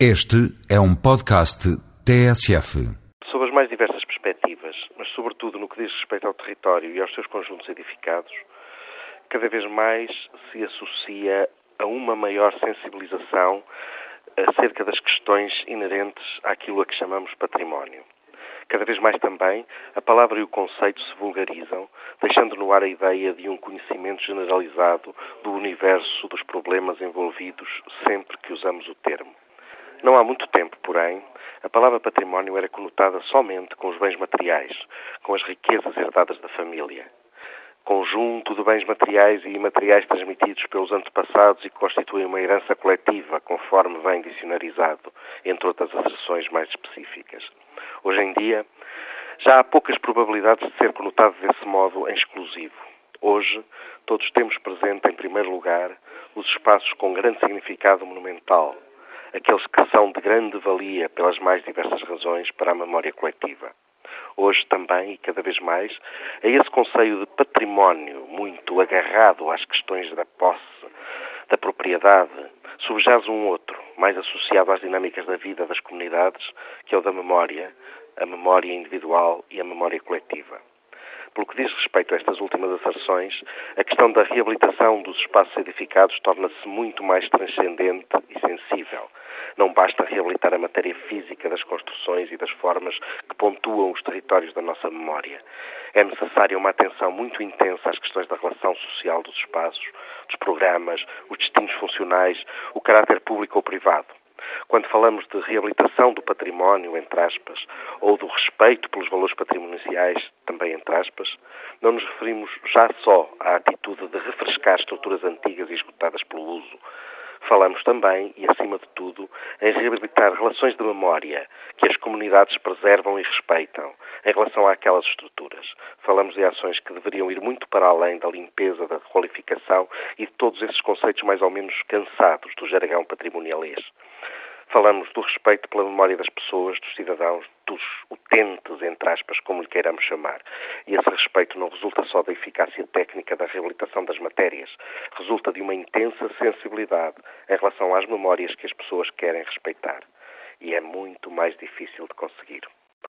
Este é um podcast TSF. Sob as mais diversas perspectivas, mas sobretudo no que diz respeito ao território e aos seus conjuntos edificados, cada vez mais se associa a uma maior sensibilização acerca das questões inerentes àquilo a que chamamos património. Cada vez mais também, a palavra e o conceito se vulgarizam, deixando no ar a ideia de um conhecimento generalizado do universo dos problemas envolvidos sempre que usamos o termo. Não há muito tempo, porém, a palavra património era conotada somente com os bens materiais, com as riquezas herdadas da família. Conjunto de bens materiais e imateriais transmitidos pelos antepassados e que constituem uma herança coletiva, conforme vem dicionarizado, entre outras asserções mais específicas. Hoje em dia, já há poucas probabilidades de ser conotado desse modo em exclusivo. Hoje, todos temos presente, em primeiro lugar, os espaços com grande significado monumental, aqueles que são de grande valia pelas mais diversas razões para a memória coletiva. Hoje também, e cada vez mais, é esse conceito de património, muito agarrado às questões da posse, da propriedade, subjaz um outro, mais associado às dinâmicas da vida das comunidades, que é o da memória, a memória individual e a memória coletiva. Pelo que diz respeito a estas últimas asserções, a questão da reabilitação dos espaços edificados torna-se muito mais transcendente e sensível. Não basta reabilitar a matéria física das construções e das formas que pontuam os territórios da nossa memória. É necessária uma atenção muito intensa às questões da relação social dos espaços, dos programas, os destinos funcionais, o caráter público ou privado. Quando falamos de reabilitação do património, entre aspas, ou do respeito pelos valores patrimoniais, também entre aspas, não nos referimos já só à atitude de refrescar estruturas antigas e esgotadas pelo uso. Falamos também, e acima de tudo, em reabilitar relações de memória que as comunidades preservam e respeitam em relação àquelas estruturas. Falamos de ações que deveriam ir muito para além da limpeza, da e de todos esses conceitos mais ou menos cansados do jargão patrimonialês. Falamos do respeito pela memória das pessoas, dos cidadãos, dos utentes, entre aspas, como lhe queiramos chamar. E esse respeito não resulta só da eficácia técnica da reabilitação das matérias, resulta de uma intensa sensibilidade em relação às memórias que as pessoas querem respeitar. E é muito mais difícil de conseguir.